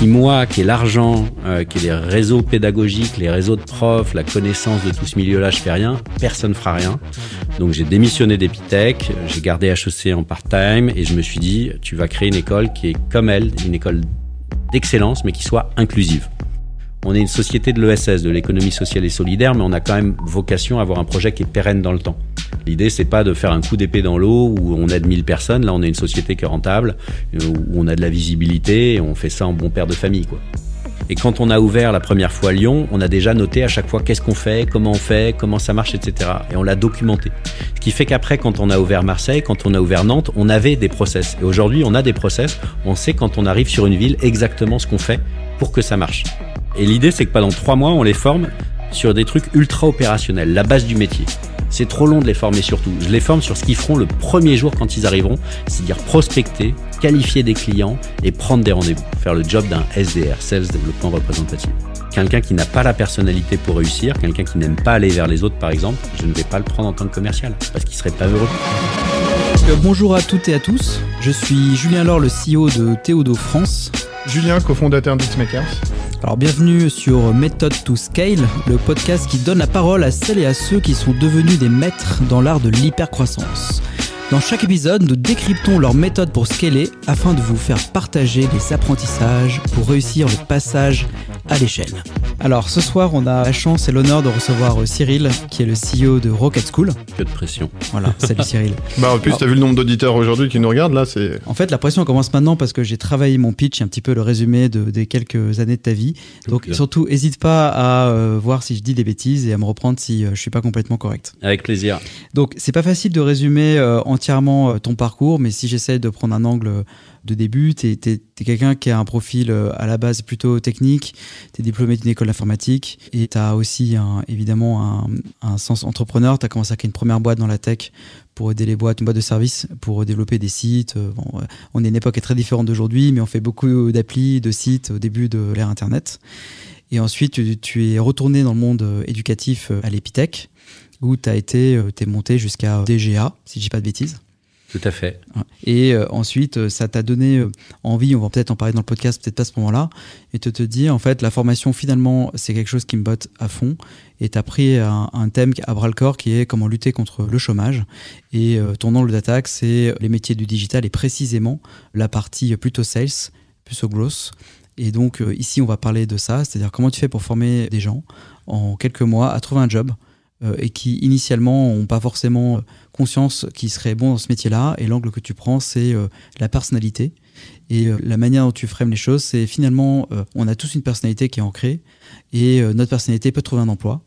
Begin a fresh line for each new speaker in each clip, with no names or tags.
si moi, qui ai l'argent, euh, qui ai les réseaux pédagogiques, les réseaux de profs, la connaissance de tout ce milieu-là, je fais rien, personne fera rien. Donc j'ai démissionné d'Epitech, j'ai gardé HEC en part-time et je me suis dit, tu vas créer une école qui est comme elle, une école d'excellence, mais qui soit inclusive. On est une société de l'ESS, de l'économie sociale et solidaire, mais on a quand même vocation à avoir un projet qui est pérenne dans le temps. L'idée, c'est pas de faire un coup d'épée dans l'eau où on aide 1000 personnes. Là, on est une société qui est rentable, où on a de la visibilité on fait ça en bon père de famille, quoi. Et quand on a ouvert la première fois Lyon, on a déjà noté à chaque fois qu'est-ce qu'on fait, comment on fait, comment ça marche, etc. Et on l'a documenté. Ce qui fait qu'après, quand on a ouvert Marseille, quand on a ouvert Nantes, on avait des process. Et aujourd'hui, on a des process. On sait quand on arrive sur une ville exactement ce qu'on fait pour que ça marche. Et l'idée, c'est que pendant trois mois, on les forme sur des trucs ultra opérationnels, la base du métier. C'est trop long de les former surtout. Je les forme sur ce qu'ils feront le premier jour quand ils arriveront, c'est-à-dire prospecter, qualifier des clients et prendre des rendez-vous. Faire le job d'un SDR, Sales Développement Représentatif. Quelqu'un qui n'a pas la personnalité pour réussir, quelqu'un qui n'aime pas aller vers les autres par exemple, je ne vais pas le prendre en tant que commercial parce qu'il serait pas heureux.
Bonjour à toutes et à tous, je suis Julien Laure, le CEO de Théodo France.
Julien, cofondateur d'Xmakers.
Alors bienvenue sur Method to Scale, le podcast qui donne la parole à celles et à ceux qui sont devenus des maîtres dans l'art de l'hypercroissance. Dans chaque épisode, nous décryptons leur méthode pour scaler afin de vous faire partager des apprentissages pour réussir le passage à l'échelle. Alors ce soir, on a la chance et l'honneur de recevoir euh, Cyril, qui est le CEO de Rocket School.
Que de pression.
Voilà, salut Cyril.
Bah en plus, tu as vu le nombre d'auditeurs aujourd'hui qui nous regardent là, c'est.
En fait, la pression commence maintenant parce que j'ai travaillé mon pitch, un petit peu le résumé de, des quelques années de ta vie. Donc
Okay.
surtout, n'hésite pas à euh, voir si je dis des bêtises et à me reprendre si euh, je suis pas complètement correct.
Avec plaisir.
Donc c'est pas facile de résumer euh, entièrement euh, ton parcours, mais si j'essaie de prendre un angle euh, de début, tu es, quelqu'un qui a un profil euh, à la base plutôt technique, tu es diplômé d'une école d'informatique et tu as aussi évidemment un, sens entrepreneur, tu as commencé à créer une première boîte dans la tech pour aider les boîtes, une boîte de service pour développer des sites. On est une époque très différente d'aujourd'hui, mais on fait beaucoup d'applis, de sites au début de l'ère Internet. Et ensuite, tu, es retourné dans le monde éducatif à l'Epitech, où tu as été, euh, t'es monté jusqu'à DGA, si je dis pas de bêtises.
Tout à fait.
Et euh, ensuite, euh, ça t'a donné euh, envie, on va peut-être en parler dans le podcast, peut-être pas à ce moment-là, et de te dire, en fait, la formation, finalement, c'est quelque chose qui me botte à fond. Et tu as pris un, un thème à bras le corps qui est comment lutter contre le chômage. Et euh, ton angle d'attaque, c'est les métiers du digital et précisément la partie plutôt sales, plutôt growth. Et donc, euh, ici, on va parler de ça, c'est-à-dire comment tu fais pour former des gens en quelques mois à trouver un job euh, et qui, initialement, n'ont pas forcément euh, conscience qu'ils seraient bons dans ce métier-là. Et l'angle que tu prends, c'est euh, la personnalité. Et euh, la manière dont tu frames les choses, c'est finalement, euh, on a tous une personnalité qui est ancrée et euh, notre personnalité peut trouver un emploi.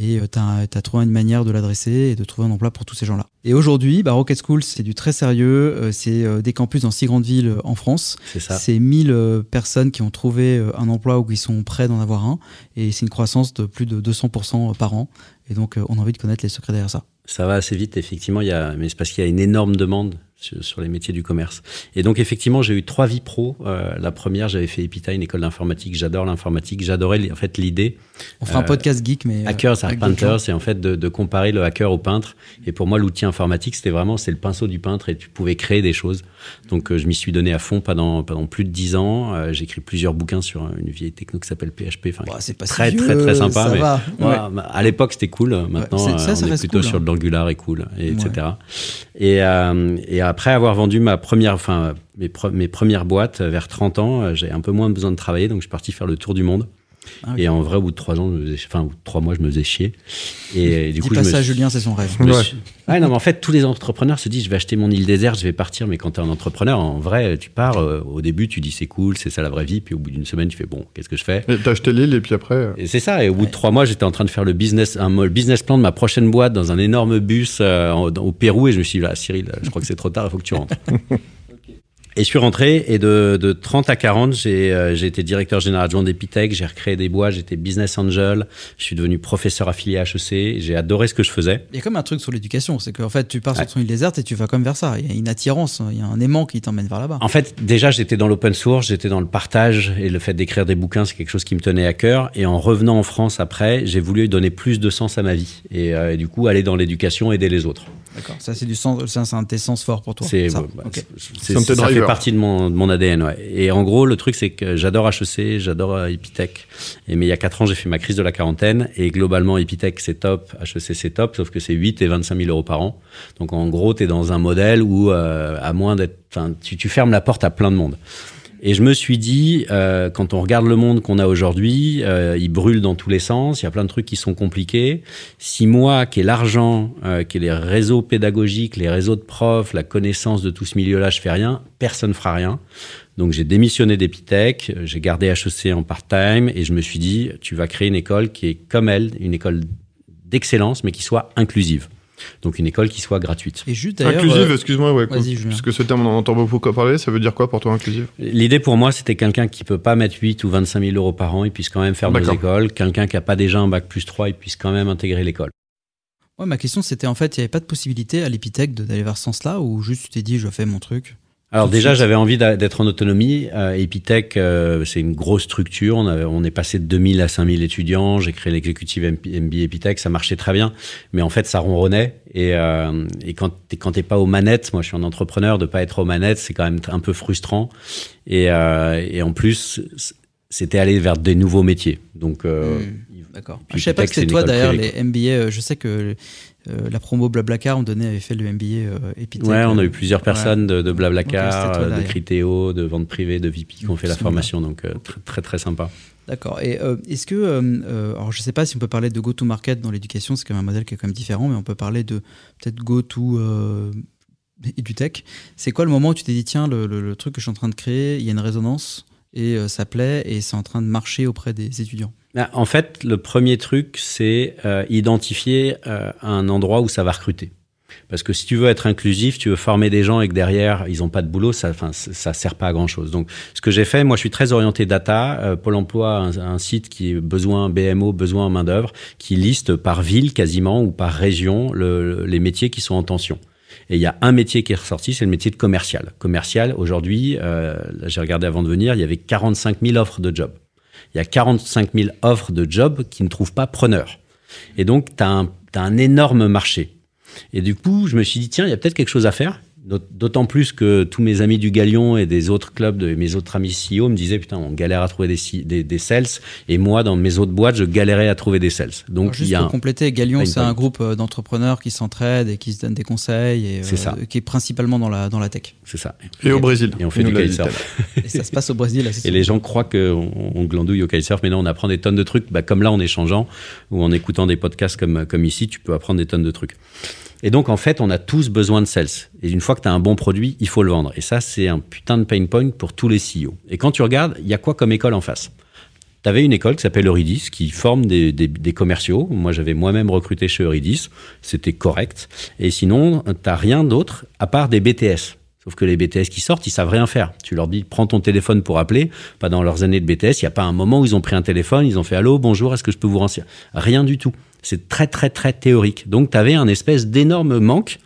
Et tu as, trouvé une manière de l'adresser et de trouver un emploi pour tous ces gens-là. Et aujourd'hui, bah, Rocket School, c'est du très sérieux. Euh, c'est euh, des campus dans six grandes villes euh, en France.
C'est ça.
C'est 1000 euh, personnes qui ont trouvé euh, un emploi ou qui sont prêts d'en avoir un. Et c'est une croissance de plus de 200% par an. Et donc, euh, on a envie de connaître les secrets derrière ça.
Ça va assez vite, effectivement. Il y a, mais c'est parce qu'il y a une énorme demande sur, les métiers du commerce. Et donc, effectivement, j'ai eu trois vies pro. Euh, la première, j'avais fait Epita, une école d'informatique. J'adore l'informatique. J'adorais en fait l'idée.
On fera un
Euh,
podcast geek, mais. d'autres
painters,
gens.
c'est en fait de, de comparer le hacker au peintre. Et pour moi, l'outil informatique, c'était vraiment c'est le pinceau du peintre et tu pouvais créer des choses. Donc, euh, je m'y suis donné à fond pendant pendant plus de dix ans. J'ai écrit plusieurs bouquins sur une vieille techno qui s'appelle PHP. Enfin,
Bah, c'est pas si
très
vieux,
très très sympa.
ça
mais
va.
bah, à l'époque, c'était cool. Maintenant,
c'est- ça, ça
on est plutôt
cool,
sur
hein.
de l'angular et cool, et etc. Et, et après avoir vendu mes, mes premières boîtes euh, vers 30 ans, euh, j'ai un peu moins besoin de travailler, donc je suis parti faire le tour du monde.
Ah.
Et en vrai, au bout de trois ans, je me faisais- enfin, au bout de trois mois, je me faisais chier. Et, du
Dis
coup,
pas
je me
ça, Julien, c'est son rêve.
Ouais.
suis- Ouais, non, mais en fait, tous les entrepreneurs se disent, je vais acheter mon île déserte, je vais partir. Mais quand tu es un entrepreneur, en vrai, tu pars. euh, au début, tu dis c'est cool, c'est ça la vraie vie. Puis au bout d'une semaine, tu fais bon, qu'est-ce que je fais?
T'as acheté l'île et puis après. euh,
et c'est ça. Et au bout de trois mois, j'étais en train de faire le business, un business plan de ma prochaine boîte dans un énorme bus euh, en- au Pérou. Et je me suis dit, là, Cyril, je crois que c'est trop tard, il faut que tu rentres. Et je suis rentré et de, de 30 à 40, j'ai euh, j'ai été directeur général adjoint d'Epitech, j'ai recréé des boîtes, j'étais business angel, je suis devenu professeur affilié à HEC, j'ai adoré ce que je faisais.
Il y a comme un truc sur l'éducation, c'est qu'en fait, tu pars
Ouais.
sur ton île déserte et tu vas comme vers ça. Il y a une attirance, il y a un aimant qui t'emmène vers là-bas.
En fait, déjà, j'étais dans l'open source, j'étais dans le partage et le fait d'écrire des bouquins, c'est quelque chose qui me tenait à cœur. Et en revenant en France après, j'ai voulu donner plus de sens à ma vie et, euh, et du coup aller dans l'éducation, aider les autres.
D'accord. Ça, c'est du sens, ça, c'est un de tes sens forts pour toi.
C'est,
ça.
bah,
Ok.
c'est-
C'est un de tes
ça fait
drivers.
Partie de mon, de mon ADN. Ouais. Et en gros, le truc, c'est que j'adore HEC, j'adore euh, Epitech. Et, mais il y a 4 ans, j'ai fait ma crise de la quarantaine. Et globalement, Epitech, c'est top. HEC, c'est top. Sauf que c'est 8 et 25 000 euros par an. Donc en gros, tu es dans un modèle où, euh, à moins d'être. Tu, tu fermes la porte à plein de monde. Et je me suis dit, euh, quand on regarde le monde qu'on a aujourd'hui, euh, il brûle dans tous les sens, il y a plein de trucs qui sont compliqués. Si moi, qui ai l'argent, euh, qui ai les réseaux pédagogiques, les réseaux de profs, la connaissance de tout ce milieu-là, je fais rien, personne fera rien. Donc j'ai démissionné d'Epitech, j'ai gardé HEC en part-time et je me suis dit, tu vas créer une école qui est comme elle, une école d'excellence, mais qui soit inclusive. Donc une école qui soit gratuite.
Et juste.
Inclusive,
euh,
excuse-moi, ouais.
vas-y, Julien.
Parce que ce terme, on en entend beaucoup parler, ça veut dire quoi pour toi, inclusive?
L'idée pour moi, c'était quelqu'un qui peut pas mettre 8 ou 25 000 euros par an, il puisse quand même faire
D'accord.
écoles. Quelqu'un qui a pas déjà un bac plus 3, il puisse quand même intégrer l'école.
Ouais, ma question, c'était en fait, il n'y avait pas de possibilité à l'Epitech de- d'aller vers ce sens-là ou juste tu t'es dit, je fais mon truc?
Alors déjà, j'avais envie d'être en autonomie. Euh, Epitech, euh, c'est une grosse structure. On, avait- on est passé de 2000 à 5000 étudiants. J'ai créé l'exécutive MBA Epitech. Ça marchait très bien. Mais en fait, ça ronronnait. Et, euh, et quand t'es pas aux manettes, moi je suis un entrepreneur, de pas être aux manettes, c'est quand même un peu frustrant. Et, euh, et en plus, c'était aller vers des nouveaux métiers. Donc, euh,
Hmm, D'accord. Je savais pas que
c'est
c'était toi d'ailleurs, les MBA. euh, je sais que euh, la promo Blablacar, on donnait, avait fait le MBA euh, Epitech.
Ouais, on a
euh,
eu plusieurs personnes de, de Blablacar,
toi
euh, de. Criteo, de vente privée, de VP qui ont fait la formation. Donc, euh, très, très, très sympa.
D'accord. Et euh, est-ce que, euh, euh, alors je sais pas si on peut parler de go-to-market dans l'éducation, c'est quand même un modèle qui est quand même différent, mais on peut parler de peut-être go-to euh, EduTech. C'est quoi le moment où tu t'es dit, tiens, le, le- le truc que je suis en train de créer, il y a une résonance et euh, ça plaît et c'est en train de marcher auprès des étudiants?
En fait, le premier truc, c'est euh, identifier euh, un endroit où ça va recruter. Parce que si tu veux être inclusif, tu veux former des gens et que derrière, ils n'ont pas de boulot, ça ne sert pas à grand-chose. Donc, ce que j'ai fait, moi, je suis très orienté data. Euh, Pôle emploi un, un site qui est besoin BMO, besoin en main-d'œuvre, qui liste par ville quasiment ou par région le- les métiers qui sont en tension. Et il y a un métier qui est ressorti, c'est le métier de commercial. Commercial, aujourd'hui, euh, j'ai regardé avant de venir, il y avait 45 000 offres de jobs. Il y a 45 000 offres de jobs qui ne trouvent pas preneur. Et donc, tu as, un énorme marché. Et du coup, je me suis dit, tiens, il y a peut-être quelque chose à faire. D'aut- D'autant plus que tous mes amis du Galion et des autres clubs, de mes autres amis CEO me disaient, putain, on galère à trouver des, des, des sales. Et moi, dans mes autres boîtes, je galérais à trouver des sales. Donc,
Alors, juste
il y a
pour
un-
compléter, Galion, c'est un groupe euh, d'entrepreneurs qui s'entraident et qui se donnent des conseils et
C'est ça.
qui est principalement dans la, dans la tech.
c'est ça.
Et au Brésil.
Et on fait du kitesurf.
Et ça se passe au Brésil. là,
Et
ça.
les gens croient qu'on on glandouille au kitesurf, mais non, on apprend des tonnes de trucs. Bah, comme là, en échangeant ou en écoutant des podcasts comme, comme ici, tu peux apprendre des tonnes de trucs. Et donc, en fait, on a tous besoin de sales. Et une fois que tu as un bon produit, il faut le vendre. Et ça, c'est un putain de pain point pour tous les CEO. Et quand tu regardes, il y a quoi comme école en face? Tu avais une école qui s'appelle Euridis, qui forme des, commerciaux. Moi, j'avais moi-même recruté chez Euridis. C'était correct. Et sinon, tu rien d'autre à part des BTS. Sauf que les BTS qui sortent, ils savent rien faire. Tu leur dis, prends ton téléphone pour appeler. Pas dans leurs années de BTS, il n'y a pas un moment où ils ont pris un téléphone, ils ont fait allô, bonjour, est-ce que je peux vous renseigner? Rien du tout. C'est très, très, très théorique. Donc, tu avais un espèce d'énorme manque.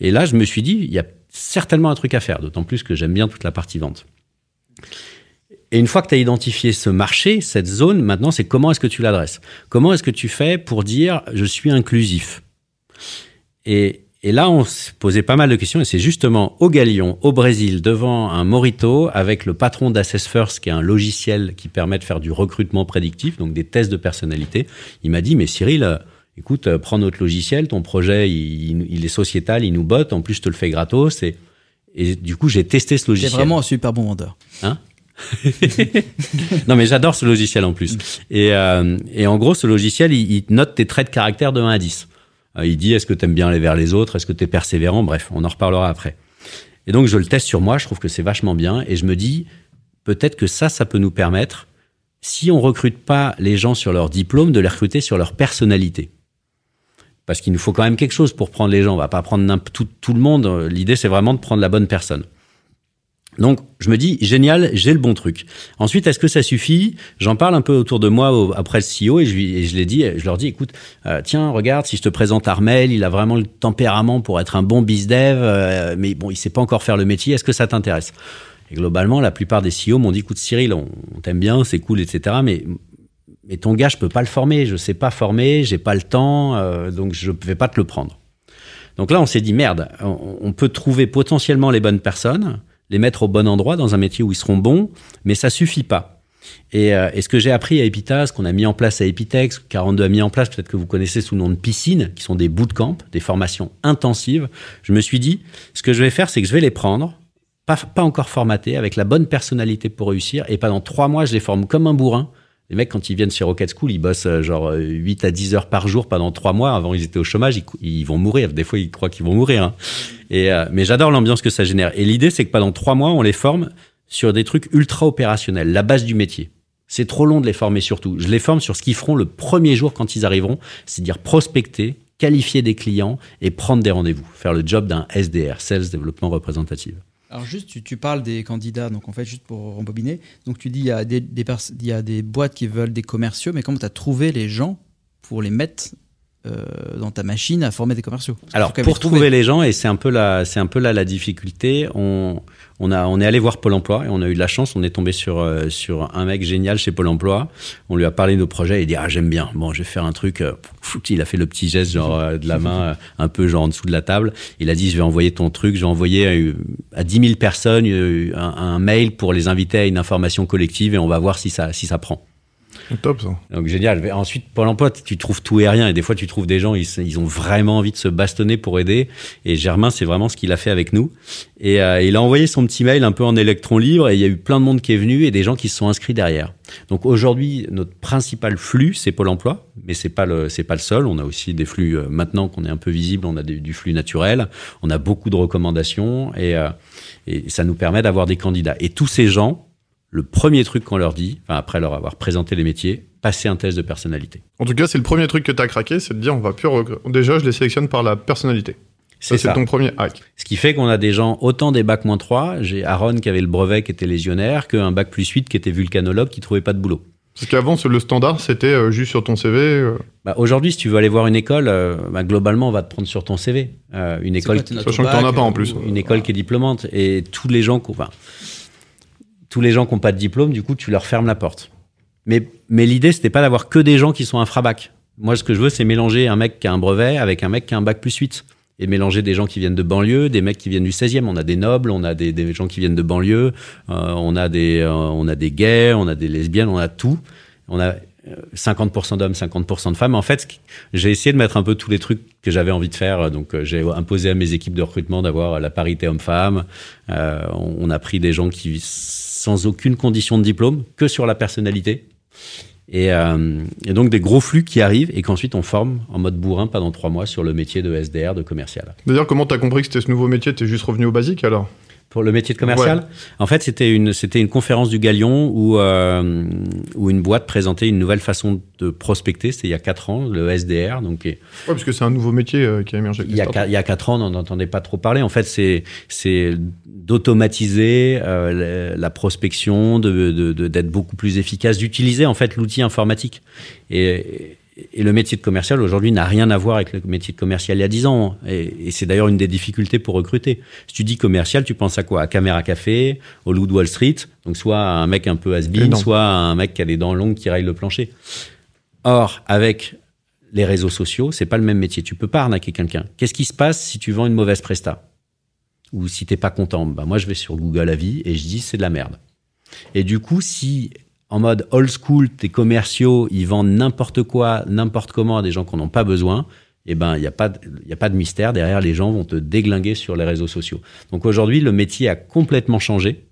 Et là, je me suis dit, il y a certainement un truc à faire, d'autant plus que j'aime bien toute la partie vente. Et une fois que tu as identifié ce marché, cette zone, maintenant, c'est comment est-ce que tu l'adresses? Comment est-ce que tu fais pour dire je suis inclusif? Et, et là, on se posait pas mal de questions, et c'est justement au Galion, au Brésil, devant un Morito, avec le patron d'Assess First, qui est un logiciel qui permet de faire du recrutement prédictif, donc des tests de personnalité. Il m'a dit, mais Cyril, euh, écoute, euh, prends notre logiciel, ton projet, il, il est sociétal, il nous botte, en plus, je te le fais gratos. Et, et du coup, j'ai testé ce logiciel.
vraiment un super bon vendeur.
non, mais j'adore ce logiciel en plus. Et, euh, et en gros, ce logiciel, il, il note tes traits de caractère de 1 à 10. Euh, il dit est-ce que tu aimes bien aller vers les autres? Est-ce que tu es persévérant? Bref, on en reparlera après. Et donc, je le teste sur moi. Je trouve que c'est vachement bien. Et je me dis peut-être que ça, ça peut nous permettre, si on recrute pas les gens sur leur diplôme, de les recruter sur leur personnalité. Parce qu'il nous faut quand même quelque chose pour prendre les gens. On va pas prendre tout le monde. L'idée, c'est vraiment de prendre la bonne personne. Donc, je me dis, génial, j'ai le bon truc. Ensuite, est-ce que ça suffit? J'en parle un peu autour de moi après le CEO et je, et je, dit, je leur dis, écoute, euh, tiens, regarde, si je te présente Armel, il a vraiment le tempérament pour être un bon bizdev, euh, mais bon, il sait pas encore faire le métier. Est-ce que ça t'intéresse? Et globalement, la plupart des CEO m'ont dit, écoute, Cyril, on, on t'aime bien, c'est cool, etc. Mais mais ton gars, je peux pas le former, je sais pas former, j'ai pas le temps, euh, donc je vais pas te le prendre. Donc là, on s'est dit merde, on peut trouver potentiellement les bonnes personnes, les mettre au bon endroit dans un métier où ils seront bons, mais ça suffit pas. Et, euh, ce que j'ai appris à Epita, ce qu'on a mis en place à Epitex, 42 a mis en place, peut-être que vous connaissez sous le nom de piscine, qui sont des bootcamps, des formations intensives, je me suis dit, ce que je vais faire, c'est que je vais les prendre, pas, pas encore formatés, avec la bonne personnalité pour réussir, et pendant trois mois, je les forme comme un bourrin. Les mecs, quand ils viennent chez Rocket School, ils bossent euh, genre 8 à 10 heures par jour pendant trois mois. Avant, ils étaient au chômage, ils, vont mourir. Des fois, ils croient qu'ils vont mourir. Hein. Et, euh, mais j'adore l'ambiance que ça génère. Et l'idée, c'est que pendant trois mois, on les forme sur des trucs ultra opérationnels, la base du métier. C'est trop long de les former surtout. Je les forme sur ce qu'ils feront le premier jour quand ils arriveront, c'est-à-dire prospecter, qualifier des clients et prendre des rendez-vous, faire le job d'un SDR, Sales Développement Représentative.
Alors juste, tu, tu, parles des candidats, donc en fait, juste pour rembobiner, donc tu dis il y, a des, des il y a des boîtes qui veulent des commerciaux, mais comment tu as trouvé les gens pour les mettre euh, dans ta machine à former des commerciaux?
Alors pour trouver les gens, et c'est un peu là, c'est un peu là la difficulté, on, on, a, on est allé voir Pôle emploi et on a eu de la chance. On est tombé sur, euh, sur un mec génial chez Pôle emploi. On lui a parlé de nos projets et il dit Ah, j'aime bien. Bon, je vais faire un truc. Euh, il a fait le petit geste, genre euh, de la main, un peu genre en dessous de la table. Il a dit Je vais envoyer ton truc. Je vais envoyer à 10 000 personnes un, un mail pour les inviter à une information collective et on va voir si ça, si ça prend.
Top ça.
Donc génial. Ensuite, Pôle emploi, tu trouves tout et rien. Et des fois, tu trouves des gens, ils, ont vraiment envie de se bastonner pour aider. Et Germain, c'est vraiment ce qu'il a fait avec nous. Et euh, il a envoyé son petit mail un peu en électron libre. Et il y a eu plein de monde qui est venu et des gens qui se sont inscrits derrière. Donc aujourd'hui, notre principal flux, c'est Pôle emploi. Mais c'est pas pas le seul. On a aussi des flux, euh, maintenant qu'on est un peu visible, on a du flux naturel. On a beaucoup de recommandations euh, et ça nous permet d'avoir des candidats. Et tous ces gens, le premier truc qu'on leur dit, enfin après leur avoir présenté les métiers, passer un test de personnalité.
En tout cas, c'est le premier truc que tu as craqué, c'est de dire on va plus déjà je les sélectionne par la personnalité. C'est ça. C'est ton premier hack.
Ce qui fait qu'on a des gens, autant des bacs moins 3, j'ai Aaron qui avait le brevet qui était légionnaire, qu'un bac plus 8 qui était vulcanologue qui trouvait pas de boulot.
Parce qu'avant, le standard, c'était euh, juste sur ton CV. Euh...
Bah, Aujourd'hui, si tu veux aller voir une école, euh, bah, globalement, on va te prendre sur ton CV. Euh, une école,
sachant que t'en as pas en plus.
Une école qui est diplômante. Et tous les gens, enfin, tous les gens qui n'ont pas de diplôme, du coup, tu leur fermes la porte. Mais, mais l'idée, c'était pas d'avoir que des gens qui sont infrabac. Moi, ce que je veux, c'est mélanger un mec qui a un brevet avec un mec qui a un bac plus 8. Et mélanger des gens qui viennent de banlieue, des mecs qui viennent du 16e. On a des nobles, on a des, gens qui viennent de banlieue, euh, on, a des, euh, on a des gays, on a des lesbiennes, on a tout. On a 50% d'hommes, 50% de femmes. En fait, j'ai essayé de mettre un peu tous les trucs que j'avais envie de faire. Donc, euh, j'ai imposé à mes équipes de recrutement d'avoir la parité homme-femme. Euh, on a pris des gens qui, sans aucune condition de diplôme, que sur la personnalité. Et, euh, et, donc des gros flux qui arrivent et qu'ensuite on forme en mode bourrin pendant trois mois sur le métier de SDR, de commercial.
D'ailleurs, comment tu as compris que c'était ce nouveau métier Tu es juste revenu au basique alors?
Pour le métier de commercial. Ouais. En fait, c'était une c'était une conférence du Galion où euh, où une boîte présentait une nouvelle façon de prospecter. C'était il y a quatre ans, le SDR. Donc,
ouais, parce que c'est un nouveau métier euh, qui a émergé.
Il y a il y a quatre ans, on n'en entendait pas trop parler. En fait, c'est c'est d'automatiser euh, la prospection, de d'être beaucoup plus efficace, d'utiliser en fait l'outil informatique. Et, et le métier de commercial aujourd'hui n'a rien à voir avec le métier de commercial il y a 10 ans. Et, et c'est d'ailleurs une des difficultés pour recruter. Si tu dis commercial, tu penses à quoi? À Caméra Café, au Loup de Wall Street, donc soit à un mec un peu has-been, soit un mec qui a les dents longues qui raille le plancher. Or, avec les réseaux sociaux, c'est pas le même métier. Tu peux pas arnaquer quelqu'un. Qu'est-ce qui se passe si tu vends une mauvaise presta? Ou si t'es pas content? Bah Moi, je vais sur Google Avis et je dis c'est de la merde. Et du coup, si en mode old school, tes commerciaux, ils vendent n'importe quoi, n'importe comment à des gens qui n'en ont pas besoin, eh ben, il n'y a, pas de, y a pas de mystère. Derrière, les gens vont te déglinguer sur les réseaux sociaux. Donc aujourd'hui, le métier a complètement changé.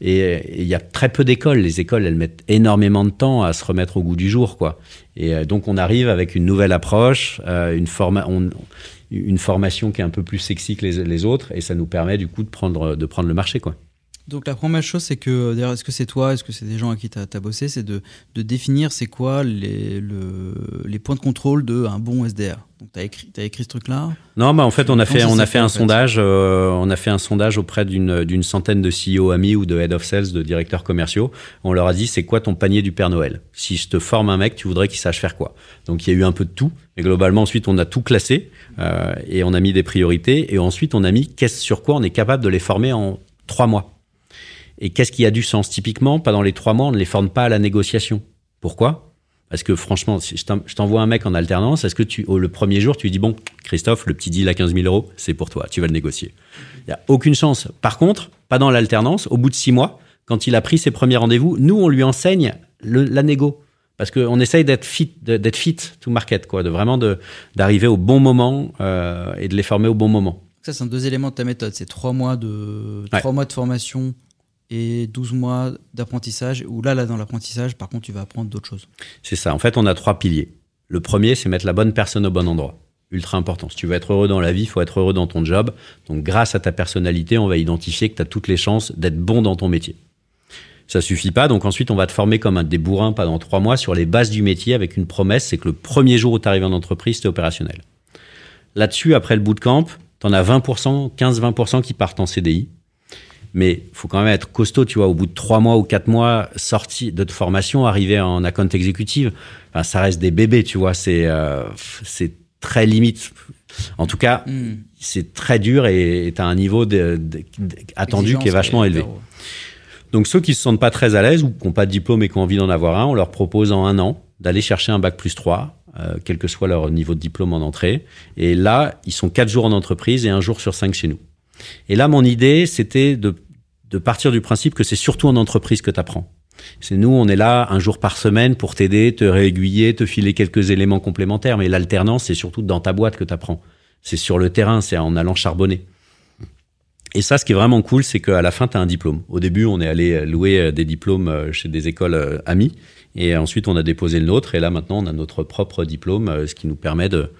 Et il y a très peu d'écoles. Les écoles, elles mettent énormément de temps à se remettre au goût du jour, quoi. Et donc, on arrive avec une nouvelle approche, euh, une formation qui est un peu plus sexy que les, les, autres, et ça nous permet du coup de prendre, de prendre le marché, quoi.
Donc la première chose, c'est que, d'ailleurs, est-ce que c'est toi, est-ce que c'est des gens à qui tu as, as, bossé, c'est de, de, définir c'est quoi les, le, les points de contrôle d'un bon SDR. Donc tu as écrit, as écrit ce truc-là
Non, bah en fait, on a fait, on a fait, fait un sondage, euh, on a fait un sondage auprès d'une centaine de CEO amis ou de head of sales, de directeurs commerciaux. On leur a dit c'est quoi ton panier du Père Noël? Si je te forme un mec, tu voudrais qu'il sache faire quoi? Donc il y a eu un peu de tout, mais globalement ensuite on a tout classé euh, et on a mis des priorités et ensuite on a mis qu'est-ce sur quoi on est capable de les former en trois mois. Et qu'est-ce qui a du sens? Typiquement, pas dans les trois mois, on ne les forme pas à la négociation. Pourquoi? Parce que franchement, si je t'envoie un mec en alternance, est-ce que tu, le premier jour, tu lui dis, bon, Christophe, le petit deal à 15 000 euros, c'est pour toi, tu vas le négocier. Il n'y a aucune chance. Par contre, pas dans l'alternance, au bout de six mois, quand il a pris ses premiers rendez-vous, nous, on lui enseigne le, la négo. Parce qu'on essaye d'être fit, d'être fit to market, quoi, de vraiment d'arriver au bon moment euh, et de les former au bon moment.
Ça, c'est un deux éléments de ta méthode. C'est trois mois de, trois mois de formation et 12 mois d'apprentissage, où là, là, dans l'apprentissage, par contre, tu vas apprendre d'autres choses.
C'est ça. En fait, on a trois piliers. Le premier, c'est mettre la bonne personne au bon endroit. Ultra important. Si tu veux être heureux dans la vie, il faut être heureux dans ton job. Donc, grâce à ta personnalité, on va identifier que tu as toutes les chances d'être bon dans ton métier. Ça suffit pas. Donc, ensuite, on va te former comme un des bourrins pendant trois mois sur les bases du métier avec une promesse c'est que le premier jour où tu arrives en entreprise, tu es opérationnel. Là-dessus, après le bootcamp, tu en as 20%, 15-20% qui partent en CDI mais faut quand même être costaud, tu vois. Au bout de trois mois ou quatre mois sorti de formation, arriver en account exécutive, enfin, ça reste des bébés, tu vois. C'est euh, c'est très limite. En tout cas, hmm. c'est très dur et tu as un niveau de, attendu qui est vachement élevé. Donc ceux qui se sentent pas très à l'aise ou qui n'ont pas de diplôme et qui ont envie d'en avoir un, on leur propose en un an d'aller chercher un bac plus 3, euh, quel que soit leur niveau de diplôme en entrée. Et là, ils sont quatre jours en entreprise et un jour sur cinq chez nous. Et là, mon idée, c'était de, de partir du principe que c'est surtout en entreprise que tu apprends. C'est nous, on est là un jour par semaine pour t'aider, te réaiguiller, te filer quelques éléments complémentaires. Mais l'alternance, c'est surtout dans ta boîte que tu apprends. C'est sur le terrain, c'est en allant charbonner. Et ça, ce qui est vraiment cool, c'est qu'à la fin, tu as un diplôme. Au début, on est allé louer euh, des diplômes euh, chez des écoles euh, amies. Et ensuite, on a déposé le nôtre. Et là, maintenant, on a notre propre diplôme, ce qui nous permet de,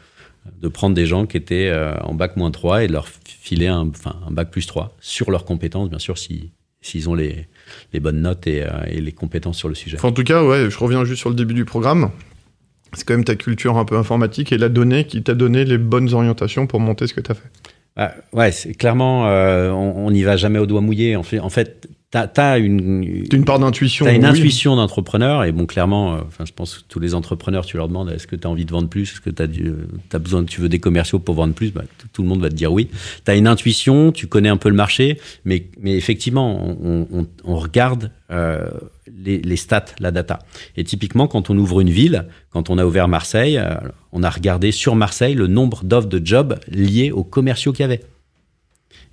de prendre des gens qui étaient euh, en bac moins 3 et de leur filer un, enfin, un bac plus 3 sur leurs compétences, bien sûr, s'ils si, ont les, les, bonnes notes et, euh, et, les compétences sur le sujet.
en tout cas, ouais, je reviens juste sur le début du programme. C'est quand même ta culture un peu informatique et la donnée qui t'a donné les bonnes orientations pour monter ce que tu as fait.
Bah, ouais, clairement, euh, on n'y va jamais au doigt mouillé. En fait, en fait T'as as une,
une part d'intuition.
T'as une intuition d'entrepreneur et bon, clairement, euh, enfin, je pense que tous les entrepreneurs, tu leur demandes est-ce que tu as envie de vendre plus, est-ce que tu as, besoin, tu veux des commerciaux pour vendre plus, bah, tout le monde va te dire oui. T'as une intuition, tu connais un peu le marché, mais, mais effectivement, on, on, on regarde euh, les, les, stats, la data. Et typiquement, quand on ouvre une ville, quand on a ouvert Marseille, euh, on a regardé sur Marseille le nombre d'offres de jobs liés aux commerciaux qu'il y avait.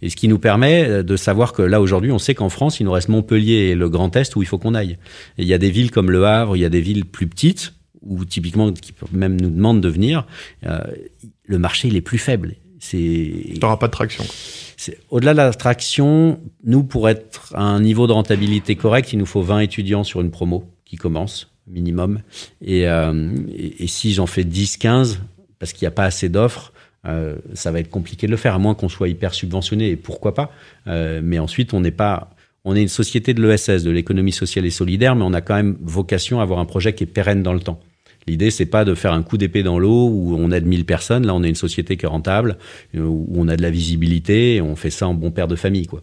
Et ce qui nous permet euh, de savoir que là, aujourd'hui, on sait qu'en France, il nous reste Montpellier et le Grand Est où il faut qu'on aille. Et il y a des villes comme Le Havre, il y a des villes plus petites, où typiquement, qui même nous demandent de venir, euh, le marché, il est plus faible.
Tu n'auras pas de traction.
Au-delà de la traction, nous, pour être à un niveau de rentabilité correct, il nous faut 20 étudiants sur une promo qui commence, minimum. Et, euh, et, et si j'en fais 10, 15, parce qu'il n'y a pas assez d'offres, euh, ça va être compliqué de le faire, à moins qu'on soit hyper subventionné, et pourquoi pas. Euh, mais ensuite, on n'est pas. On est une société de l'ESS, de l'économie sociale et solidaire, mais on a quand même vocation à avoir un projet qui est pérenne dans le temps. L'idée, c'est pas de faire un coup d'épée dans l'eau où on aide 1000 personnes. Là, on est une société qui est rentable, euh, où on a de la visibilité, et on fait ça en bon père de famille, quoi.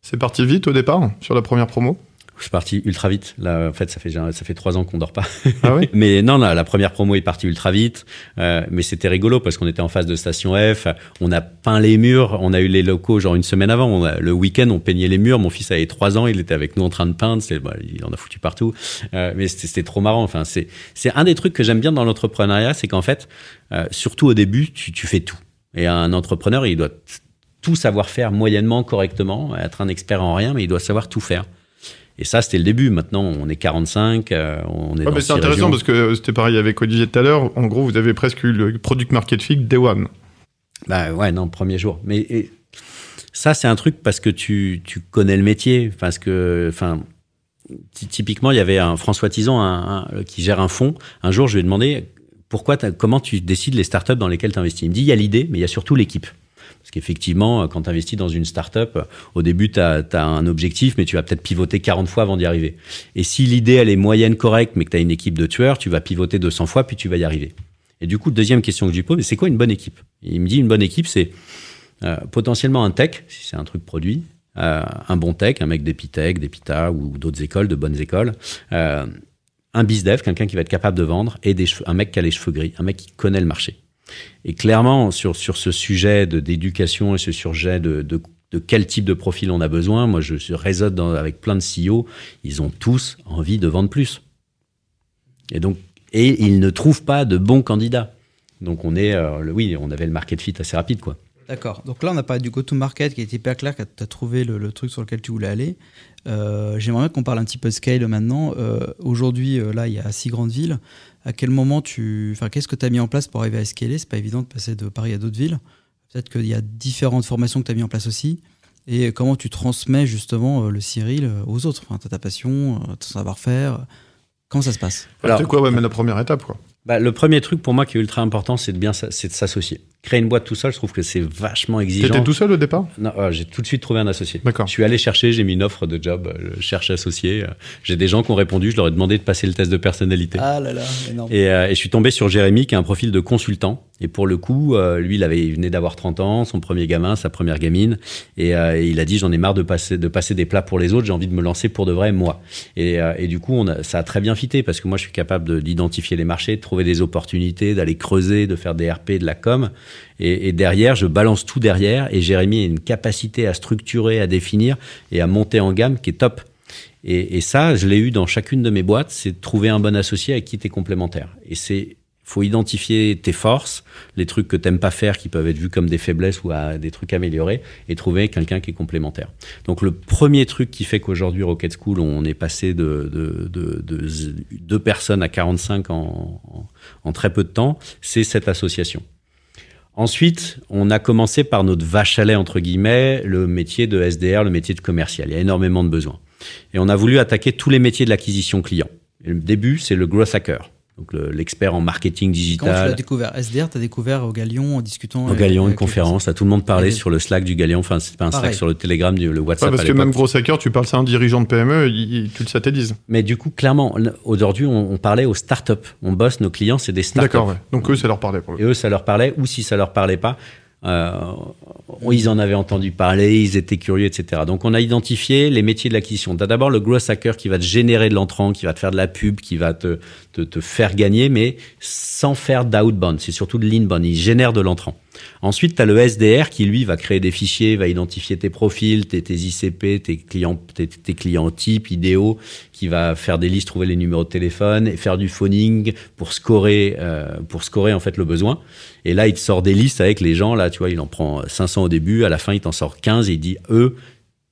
C'est parti vite au départ, sur la première promo?
Je suis parti ultra vite. Là, en fait, ça fait ça fait trois ans qu'on dort pas.
Ah oui
mais non, non, la première promo est partie ultra vite. Euh, mais c'était rigolo parce qu'on était en face de station F. On a peint les murs. On a eu les locaux genre une semaine avant. On a, le week-end, on peignait les murs. Mon fils avait trois ans. Il était avec nous en train de peindre. C'est, bah, il en a foutu partout. Euh, mais c'était trop marrant. Enfin, c'est c'est un des trucs que j'aime bien dans l'entrepreneuriat, c'est qu'en fait, euh, surtout au début, tu, tu fais tout. Et un entrepreneur, il doit tout savoir faire moyennement, correctement, être un expert en rien, mais il doit savoir tout faire. Et ça, c'était le début. Maintenant, on est 45, euh, on est ouais,
C'est intéressant parce que c'était pareil avec Olivier tout à l'heure. En gros, vous avez presque eu le product market fit day one.
Bah ouais, non, premier jour. Mais ça, c'est un truc parce que tu, tu connais le métier. Parce que, enfin, typiquement, il y avait un François Tison un, qui gère un fonds. Un jour, je lui ai demandé pourquoi, comment tu décides les startups dans lesquelles tu investis. Il me dit il y a l'idée, mais il y a surtout l'équipe. Parce qu'effectivement, quand tu investis dans une startup, au début, tu as, un objectif, mais tu vas peut-être pivoter 40 fois avant d'y arriver. Et si l'idée, elle est moyenne, correcte, mais que tu as une équipe de tueurs, tu vas pivoter 200 fois, puis tu vas y arriver. Et du coup, deuxième question que je lui pose, c'est quoi une bonne équipe? Il me dit, une bonne équipe, c'est euh, potentiellement un tech, si c'est un truc produit, euh, un bon tech, un mec d'Epitech, d'Epita ou d'autres écoles, de bonnes écoles, euh, un bizdev, quelqu'un qui va être capable de vendre, et un mec qui a les cheveux gris, un mec qui connaît le marché. Et clairement, sur, sur ce sujet d'éducation et ce sujet de, de, quel type de profil on a besoin, moi je résonne avec plein de CEO, ils ont tous envie de vendre plus. Et donc, Et ils ne trouvent pas de bons candidats. Donc on est, euh, oui, on avait le market fit assez rapide, quoi.
D'accord. Donc là, on a parlé du go-to-market qui est hyper clair, que tu as trouvé le, truc sur lequel tu voulais aller. Euh, j'aimerais qu'on parle un petit peu de scale maintenant. Euh, aujourd'hui, là, il y a six grandes villes. À quel moment tu. Enfin, qu'est-ce que tu as mis en place pour arriver à scaler? C'est pas évident de passer de Paris à d'autres villes. Peut-être qu'il y a différentes formations que tu as mis en place aussi. Et comment tu transmets justement le Cyril aux autres? Enfin, Ta passion, ton savoir-faire. Comment ça se passe?
C'est quoi ouais, mais la première étape quoi
bah, le premier truc pour moi qui est ultra important, c'est de bien c'est de s'associer. Créer une boîte tout seul, je trouve que c'est vachement exigeant.
T'étais tout seul au départ?
Non, euh, j'ai tout de suite trouvé un associé.
D'accord.
Je suis allé chercher, j'ai mis une offre de job, euh, je cherche associé. Euh, j'ai des gens qui ont répondu, je leur ai demandé de passer le test de personnalité.
Ah là là, énorme.
Et, et je suis tombé sur Jérémy qui a un profil de consultant. Et pour le coup, lui, il, avait, il venait d'avoir 30 ans, son premier gamin, sa première gamine. Et, et il a dit, j'en ai marre de passer, de passer des plats pour les autres, j'ai envie de me lancer pour de vrai, moi. Et, et du coup, on a, ça a très bien fité parce que moi, je suis capable d'identifier les marchés, de trouver des opportunités, d'aller creuser, de faire des RP, de la com. Et, derrière, je balance tout derrière. Et Jérémy a une capacité à structurer, à définir et à monter en gamme qui est top. Et, ça, je l'ai eu dans chacune de mes boîtes, c'est de trouver un bon associé avec qui tu es complémentaire. Et c'est faut identifier tes forces, les trucs que t'aimes pas faire qui peuvent être vus comme des faiblesses ou à des trucs améliorés, et trouver quelqu'un qui est complémentaire. Donc le premier truc qui fait qu'aujourd'hui Rocket School, on est passé de, de, de, de deux personnes à 45 en, en, en très peu de temps, c'est cette association. Ensuite, on a commencé par notre vache à lait, entre guillemets, le métier de SDR, le métier de commercial. Il y a énormément de besoins. Et on a voulu attaquer tous les métiers de l'acquisition client. Le début, c'est le growth hacker. Donc l'expert en marketing digital.
Comment tu l'as découvert? SDR, tu as découvert au Galion en discutant
Au Galion, une conférence, à tout le monde parlait sur le Slack du Galion, enfin c'est pas un Pareil. Slack sur le Telegram, du, le WhatsApp.
Ouais, parce que même gros hacker, tu parles ça à un dirigeant de PME, il, tu le satellises.
Mais du coup, clairement, aujourd'hui, on, on, parlait aux startups. On bosse, nos clients, c'est des startups.
D'accord, ouais. Donc eux, ça leur parlait. Pour
le Et eux, ça leur parlait, ou si ça leur parlait pas, euh, ils en avaient entendu parler, ils étaient curieux, etc. Donc on a identifié les métiers de l'acquisition. Tu as d'abord le growth hacker qui va te générer de l'entrant, qui va te faire de la pub, qui va te, te, te faire gagner, mais sans faire d'outbound. C'est surtout de l'inbound. Il génère de l'entrant. Ensuite, tu as le SDR qui, lui, va créer des fichiers, va identifier tes profils, tes, ICP, tes clients, tes, tes, clients types, idéaux, qui va faire des listes, trouver les numéros de téléphone et faire du phoning pour scorer, euh, pour scorer en fait le besoin. Et là, il te sort des listes avec les gens. Là, tu vois, il en prend 500 au début, à la fin, il t'en sort 15 et il dit, eux,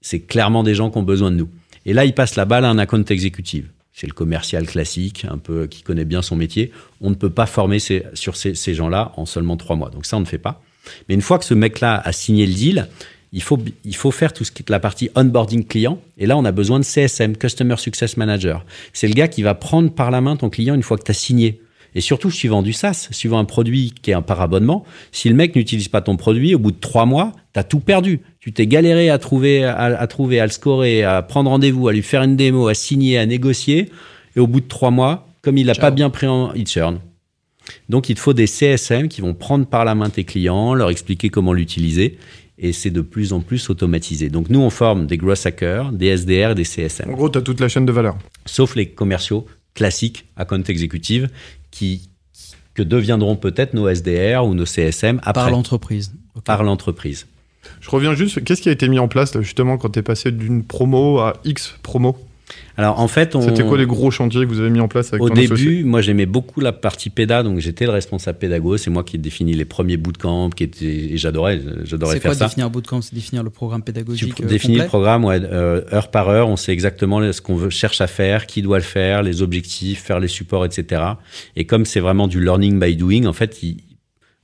c'est clairement des gens qui ont besoin de nous. Et là, il passe la balle à un account exécutif c'est le commercial classique, un peu qui connaît bien son métier. On ne peut pas former ces, sur ces, gens-là en seulement trois mois. Donc ça, on ne fait pas. Mais une fois que ce mec-là a signé le deal, il faut, il faut faire tout ce qui est la partie onboarding client. Et là, on a besoin de CSM, Customer Success Manager. C'est le gars qui va prendre par la main ton client une fois que tu as signé. Et surtout, suivant du SaaS, suivant un produit qui est un par abonnement, si le mec n'utilise pas ton produit, au bout de trois mois, tu as tout perdu. Tu t'es galéré à trouver, à, à, trouver, à le scorer, à prendre rendez-vous, à lui faire une démo, à signer, à négocier. Et au bout de trois mois, comme il n'a pas bien pris en, il churn. Donc, il te faut des CSM qui vont prendre par la main tes clients, leur expliquer comment l'utiliser. Et c'est de plus en plus automatisé. Donc, nous, on forme des growth hackers, des SDR, des CSM.
En gros, tu as toute la chaîne de valeur.
Sauf les commerciaux classiques, account exécutive, qui, que deviendront peut-être nos SDR ou nos CSM après.
Par l'entreprise.
Okay. Par l'entreprise.
Je reviens juste, qu'est-ce qui a été mis en place là, justement quand tu es passé d'une promo à X promo?
Alors en fait, on...
c'était quoi les gros chantiers que vous avez mis en place avec
Au
ton
début,
associé
moi j'aimais beaucoup la partie péda, donc j'étais le responsable pédago. C'est moi qui ai défini les premiers bootcamps, qui était et j'adorais, j'adorais faire
quoi,
ça.
définir un bootcamp? C'est définir le programme pédagogique.
Tu
euh,
définis
complet?
le programme, ouais, euh, heure par heure. On sait exactement ce qu'on veut, cherche à faire, qui doit le faire, les objectifs, faire les supports, etc. Et comme c'est vraiment du learning by doing, en fait, il,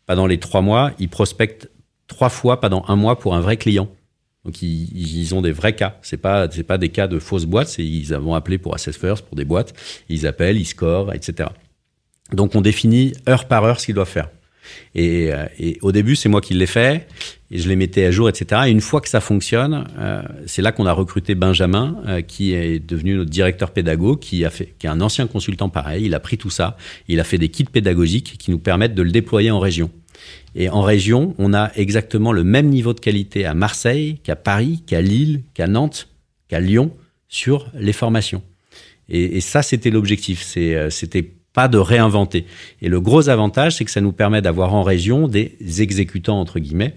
pendant les trois mois, ils prospectent trois fois pendant un mois pour un vrai client. Donc ils, ils, ont des vrais cas. C'est pas c'est pas des cas de fausses boîtes. C'est ils vont appelé pour Assess First pour des boîtes. Ils appellent, ils scorent, etc. Donc on définit heure par heure ce qu'ils doivent faire. Et, et, au début c'est moi qui l'ai fait et je les mettais à jour, etc. Et une fois que ça fonctionne, euh, c'est là qu'on a recruté Benjamin euh, qui est devenu notre directeur pédago, qui a fait qui est un ancien consultant pareil. Il a pris tout ça, il a fait des kits pédagogiques qui nous permettent de le déployer en région. Et en région, on a exactement le même niveau de qualité à Marseille, qu'à Paris, qu'à Lille, qu'à Nantes, qu'à Lyon sur les formations. Et, ça, c'était l'objectif. C'était pas de réinventer. Et le gros avantage, c'est que ça nous permet d'avoir en région des exécutants, entre guillemets,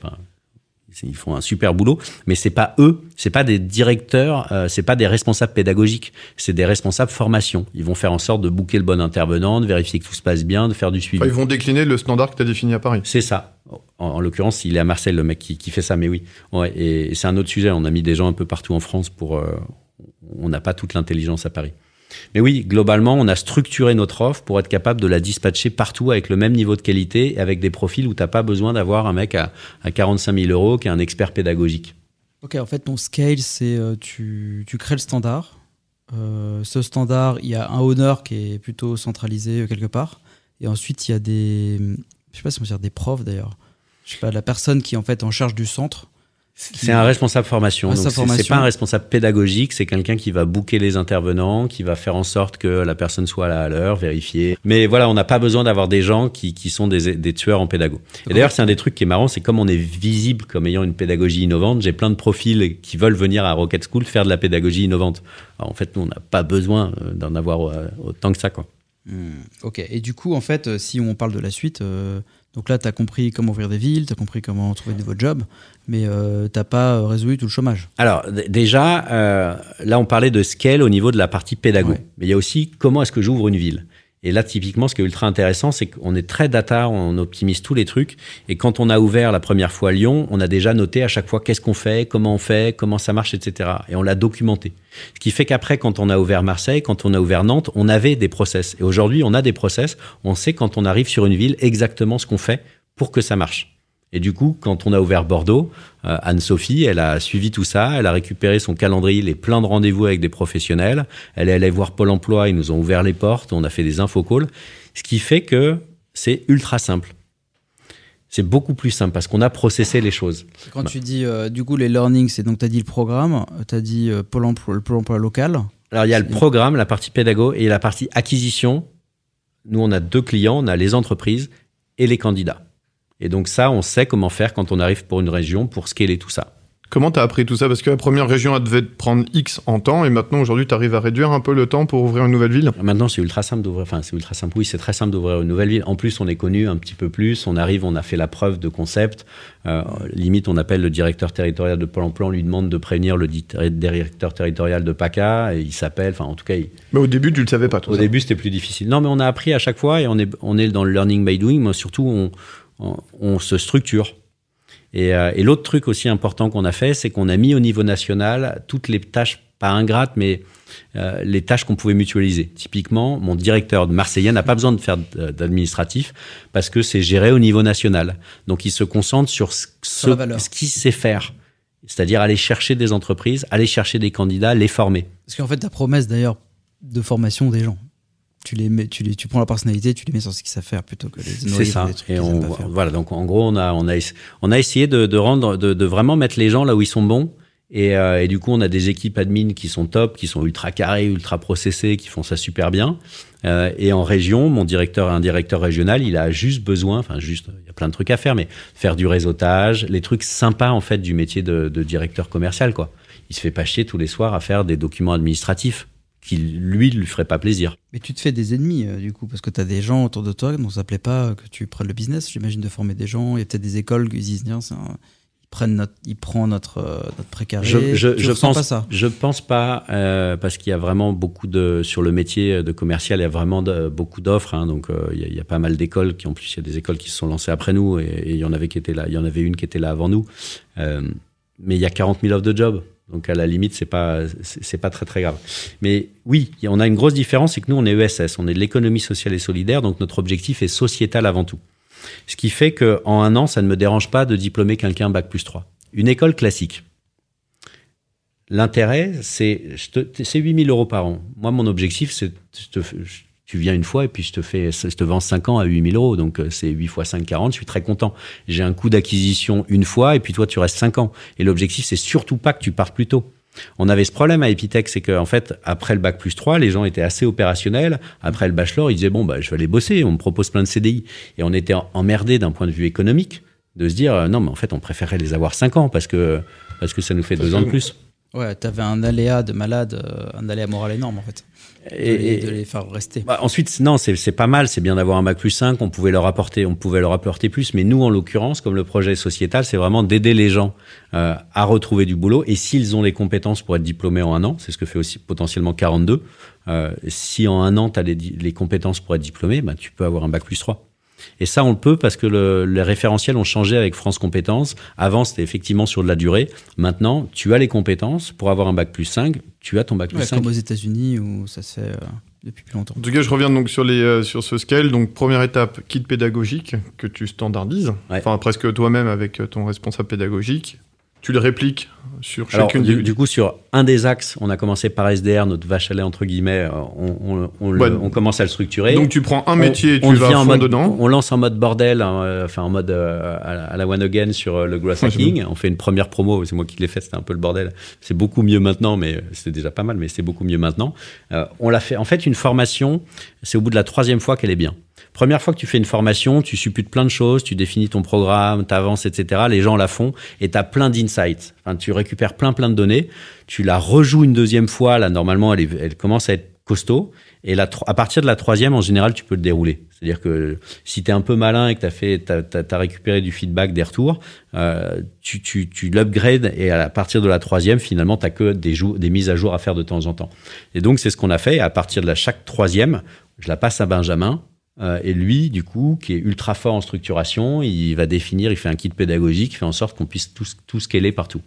ils font un super boulot, mais c'est pas eux, c'est pas des directeurs, euh, c'est pas des responsables pédagogiques, c'est des responsables formation. Ils vont faire en sorte de booker le bon intervenant, de vérifier que tout se passe bien, de faire du suivi.
Enfin, ils vont décliner le standard que tu as défini à Paris.
C'est ça. En, en l'occurrence, il est à Marseille, le mec qui, qui fait ça, mais oui. Ouais, et, c'est un autre sujet. On a mis des gens un peu partout en France pour. Euh, on n'a pas toute l'intelligence à Paris. Mais oui, globalement, on a structuré notre offre pour être capable de la dispatcher partout avec le même niveau de qualité et avec des profils où tu n'as pas besoin d'avoir un mec à, à 45 000 euros qui est un expert pédagogique.
Ok, en fait, ton scale, c'est euh, tu, crées le standard. Euh, ce standard, il y a un honneur qui est plutôt centralisé euh, quelque part. Et ensuite, il y a des. Je sais pas si dire des profs d'ailleurs. Je sais pas, la personne qui est en fait en charge du centre.
C'est un responsable formation. Donc c'est- pas un responsable pédagogique, c'est quelqu'un qui va booker les intervenants, qui va faire en sorte que la personne soit là à l'heure, vérifier. Mais voilà, on n'a pas besoin d'avoir des gens qui, qui sont des, des tueurs en pédago. Et d'ailleurs, c'est un des trucs qui est marrant, c'est comme on est visible comme ayant une pédagogie innovante, j'ai plein de profils qui veulent venir à Rocket School faire de la pédagogie innovante. Alors, en fait, nous, on n'a pas besoin euh, d'en avoir euh, autant que ça, quoi.
Hmm, Ok, et du coup, en fait, euh, si on parle de la suite, euh, donc là, tu as compris comment ouvrir des villes, tu as compris comment trouver de nouveaux jobs, mais euh, t'as pas euh, résolu tout le chômage.
Alors déjà, euh, là on parlait de scale au niveau de la partie pédago,
Ouais.
mais il y a aussi comment est-ce que j'ouvre une ville. Et là typiquement, ce qui est ultra intéressant, c'est qu'on est très data, on optimise tous les trucs. Et quand on a ouvert la première fois Lyon, on a déjà noté à chaque fois qu'est-ce qu'on fait, comment on fait, comment ça marche, etc. Et on l'a documenté. Ce qui fait qu'après, quand on a ouvert Marseille, quand on a ouvert Nantes, on avait des process. Et aujourd'hui, on a des process. On sait quand on arrive sur une ville exactement ce qu'on fait pour que ça marche. Et du coup, quand on a ouvert Bordeaux, euh, Anne-Sophie, elle a suivi tout ça, elle a récupéré son calendrier, les plein de rendez-vous avec des professionnels, elle est allée voir Pôle emploi, ils nous ont ouvert les portes, on a fait des infocalls, ce qui fait que c'est ultra simple. C'est beaucoup plus simple parce qu'on a processé les choses.
Quand
Bah.
tu dis, euh, du coup, les learnings, c'est donc tu as dit le programme, tu as dit euh, Pôle, emploi, le Pôle emploi local.
Alors, il y a le programme, la partie pédago et la partie acquisition. Nous, on a deux clients, on a les entreprises et les candidats. Et donc ça, on sait comment faire quand on arrive pour une région pour scaler tout ça.
Comment t'as appris tout ça? Parce que la première région, elle devait te prendre X en temps, et maintenant, aujourd'hui, tu arrives à réduire un peu le temps pour ouvrir une nouvelle ville?
Maintenant, c'est ultra simple d'ouvrir. Enfin, c'est ultra simple. Oui, c'est très simple d'ouvrir une nouvelle ville. En plus, on est connu un petit peu plus. On arrive, on a fait la preuve de concept. Euh, limite, on appelle le directeur territorial de Pôle Emploi. On lui demande de prévenir le directeur territorial de PACA. Et il s'appelle. Enfin, en tout cas, il-
Mais au début, tu le savais pas, tout
au
ça.
début, c'était plus difficile. Non, mais on a appris à chaque fois et on est, on est dans le learning by doing. Moi, surtout, on, on, se structure. Et, euh, et l'autre truc aussi important qu'on a fait, c'est qu'on a mis au niveau national toutes les tâches, pas ingrates, mais euh, les tâches qu'on pouvait mutualiser. Typiquement, mon directeur de Marseillais n'a pas besoin de faire d'administratif parce que c'est géré au niveau national. Donc, il se concentre sur ce,
Sur
ce qu'il sait faire. C'est-à-dire aller chercher des entreprises, aller chercher des candidats, les former.
Parce qu'en fait, ta promesse d'ailleurs de formation des gens. Tu, les mets, tu, les, tu prends la personnalité, tu les mets sur ce qu'ils savent faire plutôt que les
C'est ça.
des trucs
Et on,
pas faire.
voilà, donc en gros, on a, on a, on a essayé de, de rendre, de, de vraiment mettre les gens là où ils sont bons. Et, euh, et du coup, on a des équipes admin qui sont top, qui sont ultra carrées, ultra processées, qui font ça super bien. Euh, et en région, mon directeur, un directeur régional, il a juste besoin, enfin juste, il y a plein de trucs à faire, mais faire du réseautage, les trucs sympas en fait du métier de, de directeur commercial, quoi. Il se fait pas chier tous les soirs à faire des documents administratifs qui lui lui ferait pas plaisir.
Mais tu te fais des ennemis euh, du coup, parce que tu as des gens autour de toi dont ça plaît pas que tu prennes le business. J'imagine de former des gens. Il y a peut-être des écoles qui se disent tiens, un- ils prennent notre, ils prennent notre, euh, notre précaré.
Je, je,
tu
je
ressens
pense
pas ça.
Je pense pas euh, parce qu'il y a vraiment beaucoup de sur le métier de commercial, il y a vraiment de- beaucoup d'offres. hein, donc euh, il y, a- il y a pas mal d'écoles qui en plus il y a des écoles qui se sont lancées après nous et, il y en avait qui étaient là, il y en avait une qui était là avant nous. Euh, mais il y a 40 000 offres de jobs. Donc à la limite, c'est pas c'est pas très très grave. Mais oui, on a une grosse différence, c'est que nous on est ESS, on est de l'économie sociale et solidaire, donc notre objectif est sociétal avant tout. Ce qui fait que en un an, ça ne me dérange pas de diplômer quelqu'un bac plus 3. Une école classique. L'intérêt, c'est je te- c'est 8000 euros par an. Moi, mon objectif, c'est je- tu viens une fois et puis je te fais, je te vends 5 ans à 8000 euros. Donc, euh, c'est 8 fois 5, 40. Je suis très content. J'ai un coût d'acquisition une fois et puis toi, tu restes 5 ans. Et l'objectif, c'est surtout pas que tu partes plus tôt. On avait ce problème à Epitech, c'est qu'en fait, après le bac plus 3, les gens étaient assez opérationnels. Après le bachelor, ils disaient, bon, bah, je vais aller bosser, on me propose plein de CDI. Et on était emmerdés d'un point de vue économique de se dire, euh, non, mais en fait, on préférait les avoir 5 ans parce que, parce que ça nous fait
Parce
deux ans de plus.
Ouais, t'avais un aléa de malade, euh, un aléa moral énorme en fait. Et, de, les faire rester.
Bah, ensuite, non, c'est pas mal, c'est bien d'avoir un bac plus 5, on pouvait leur apporter, on pouvait leur apporter plus, mais nous, en l'occurrence, comme le projet sociétal, c'est vraiment d'aider les gens euh, à retrouver du boulot, et s'ils ont les compétences pour être diplômés en un an, c'est ce que fait aussi potentiellement 42, euh, si en un an, tu as les, les, compétences pour être diplômé, bah, tu peux avoir un bac plus 3. Et ça, on le peut parce que le, les référentiels ont changé avec France Compétences. Avant, c'était effectivement sur de la durée. Maintenant, tu as les compétences pour avoir un bac plus 5. Tu as ton bac plus 5.
Comme aux États-Unis où ça se fait euh, depuis plus longtemps.
En tout cas, je reviens donc sur, les, euh, sur ce scale. Donc, première étape, kit pédagogique que tu standardises. Enfin, presque toi-même avec ton responsable pédagogique. Tu le répliques sur chacune
du, du, coup, sur un des axes, on a commencé par SDR, notre vache à lait, entre guillemets, euh, on, on, on, commence à le structurer.
Donc tu prends un métier et tu vas
en
mode, dedans.
On lance en mode bordel, hein, euh, enfin en mode euh, à, la one again sur le gross hacking. on fait une première promo, c'est moi qui l'ai fait, c'était un peu le bordel. C'est beaucoup mieux maintenant, mais c'est déjà pas mal, mais c'est beaucoup mieux maintenant. on l'a fait. En fait, une formation, c'est au bout de la troisième fois qu'elle est bien. Première fois que tu fais une formation, tu supputes plein de choses, tu définis ton programme, tu avances, etc. Les gens la font et tu as plein d'insights. Tu récupères plein, plein de données. Tu la rejoues une deuxième fois. Là, normalement, elle, commence à être costaud. Et à partir de la troisième, en général, tu peux le dérouler. C'est-à-dire que si tu es un peu malin et que tu as, as, récupéré du feedback, des retours, euh, tu, l'upgrades et à partir de la troisième, finalement, tu que des, mises à jour à faire de temps en temps. Et donc, c'est ce qu'on a fait. À partir de la chaque troisième, je la passe à Benjamin euh, et lui, du coup, qui est ultra fort en structuration, il va définir, il fait un kit pédagogique, il fait en sorte qu'on puisse tout scaler partout.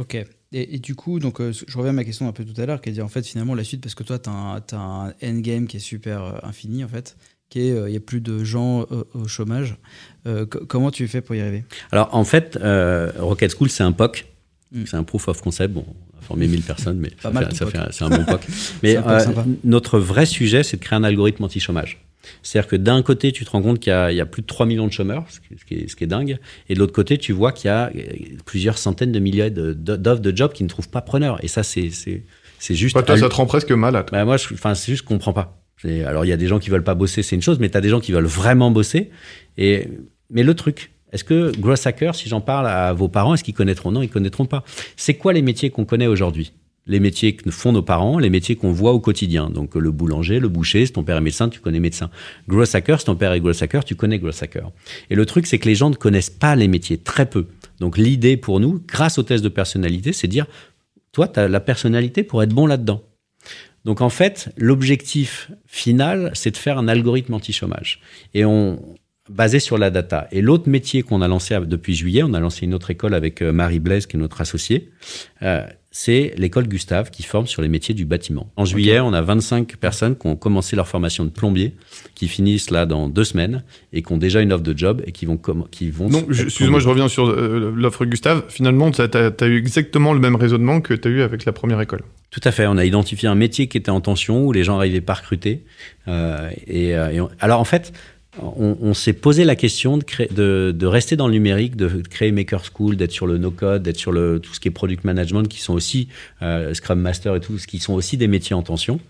Ok. Et, du coup, donc, euh, je reviens à ma question un peu tout à l'heure, qui est dit en fait finalement la suite, parce que toi, tu as, un endgame qui est super euh, infini en fait, qui est il y a plus de gens au chômage. comment tu fais pour y arriver?
Alors en fait, Rocket School, c'est un POC, mm. c'est un proof of concept. Bon, former 1000 personnes, mais ça, fait, c'est un bon POC. Mais euh, notre vrai sujet, c'est de créer un algorithme anti-chômage. C'est-à-dire que d'un côté, tu te rends compte qu'il y, a plus de 3 millions de chômeurs, ce qui est, ce qui est dingue, et de l'autre côté, tu vois qu'il y a euh, plusieurs centaines de milliers d'offres de, jobs qui ne trouvent pas preneur. Et ça, c'est juste.
toi, ça te rend presque malade.
Bah, moi, c'est juste que je comprends pas. Alors, il y a des gens qui veulent pas bosser, c'est une chose, mais tu as des gens qui veulent vraiment bosser. Et, mais le truc, est-ce que Gross Hacker, si j'en parle à vos parents, est-ce qu'ils connaîtront? Non, ils connaîtront pas. C'est quoi les métiers qu'on connaît aujourd'hui? Les métiers que font nos parents, les métiers qu'on voit au quotidien. Donc le boulanger, le boucher, si ton père est médecin, tu connais médecin. Gross hacker, si ton père est gross hacker, tu connais gross hacker. Et le truc, c'est que les gens ne connaissent pas les métiers, très peu. Donc l'idée pour nous, grâce au test de personnalité, c'est dire, toi, tu as la personnalité pour être bon là-dedans. Donc en fait, l'objectif final, c'est de faire un algorithme anti-chômage. Et on, basé sur la data. Et l'autre métier qu'on a lancé depuis juillet, on a lancé une autre école avec euh, Marie Blaise, qui est notre associée, euh, c'est l'école Gustave qui forme sur les métiers du bâtiment. En juillet, on a 25 personnes qui ont commencé leur formation de plombier, qui finissent là dans deux semaines et qui ont déjà une offre de job et qui vont... Qui vont
non, excuse-moi, je reviens sur euh, l'offre Gustave. Finalement, tu as, eu exactement le même raisonnement que tu as eu avec la première école.
Tout à fait. On a identifié un métier qui était en tension, où les gens arrivaient pas recruter. Euh, et, et alors, en fait, on, s'est posé la question de, de, rester dans le numérique, de créer Maker School, d'être sur le no-code, d'être sur le, tout ce qui est product management, qui sont aussi euh, Scrum Master et tout, ce qui sont aussi des métiers en tension.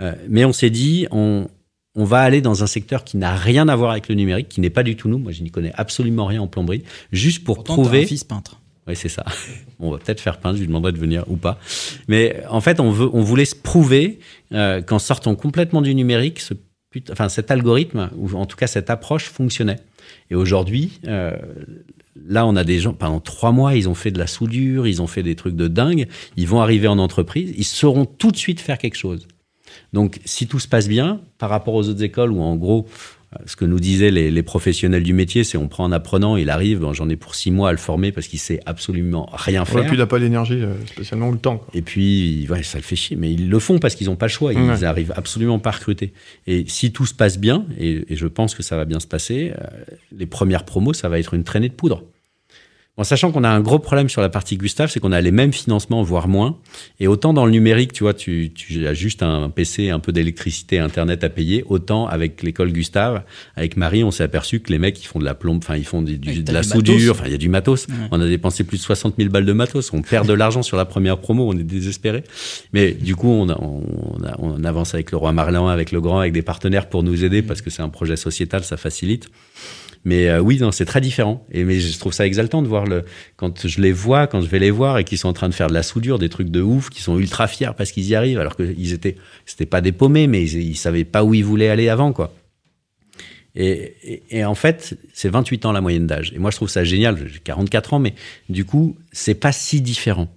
Euh, mais on s'est dit, on, on va aller dans un secteur qui n'a rien à voir avec le numérique, qui n'est pas du tout nous. Moi, je n'y connais absolument rien en plomberie, juste pour
Pourtant,
prouver.
Un fils peintre.
Oui, c'est ça. on va peut-être faire peindre, je lui demanderai de venir ou pas. Mais en fait, on, veut, on voulait se prouver euh, qu'en sortant complètement du numérique, ce enfin, cet algorithme, ou en tout cas cette approche fonctionnait. Et aujourd'hui, euh, là, on a des gens, pendant trois mois, ils ont fait de la soudure, ils ont fait des trucs de dingue, ils vont arriver en entreprise, ils sauront tout de suite faire quelque chose. Donc, si tout se passe bien, par rapport aux autres écoles où, en gros, ce que nous disaient les, professionnels du métier, c'est on prend un apprenant, il arrive, j'en ai pour six mois à le former parce qu'il sait absolument rien faire.
et puis il n'a pas l'énergie, euh, spécialement ou le temps.
Et puis, ça le fait chier, mais ils le font parce qu'ils n'ont pas le choix, ils n'arrivent arrivent absolument pas à recruter. Et si tout se passe bien, et, et je pense que ça va bien se passer, euh, les premières promos, ça va être une traînée de poudre. En sachant qu'on a un gros problème sur la partie Gustave, c'est qu'on a les mêmes financements, voire moins. Et autant dans le numérique, tu vois, tu, tu as juste un PC, un peu d'électricité, Internet à payer. Autant avec l'école Gustave, avec Marie, on s'est aperçu que les mecs, ils font de la plombe, enfin, ils font du, de la soudure, enfin, il y a du matos. On a dépensé plus de 60 000 balles de matos. On perd de l'argent sur la première promo, on est désespéré. Mais du coup, on, on, on avance avec le roi Marlin, avec le grand, avec des partenaires pour nous aider parce que c'est un projet sociétal, ça facilite. Mais oui, non, c'est très différent. Et mais je trouve ça exaltant de voir le quand je les vois, quand je vais les voir et qu'ils sont en train de faire de la soudure, des trucs de ouf, qui sont ultra fiers parce qu'ils y arrivent, alors qu'ils étaient, c'était pas des paumés, mais ils, ils savaient pas où ils voulaient aller avant, quoi. Et, en fait, c'est 28 ans la moyenne d'âge. Et moi, je trouve ça génial. J'ai 44 ans, mais du coup, c'est pas si différent.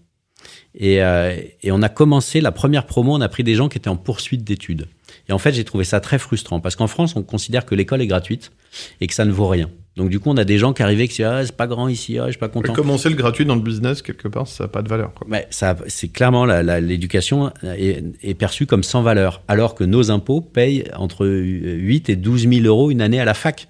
Et, euh, et, on a commencé la première promo, on a pris des gens qui étaient en poursuite d'études. Et en fait, j'ai trouvé ça très frustrant parce qu'en France, on considère que l'école est gratuite et que ça ne vaut rien. Donc du coup, on a des gens qui arrivaient qui disaient ah, c'est pas grand ici, ah, je suis pas content.
Commencer le gratuit dans le business quelque part, ça n'a pas de valeur. Quoi.
Mais ça, c'est clairement l'éducation est, est, perçue comme sans valeur, alors que nos impôts payent entre 8 et 12 000 euros une année à la fac.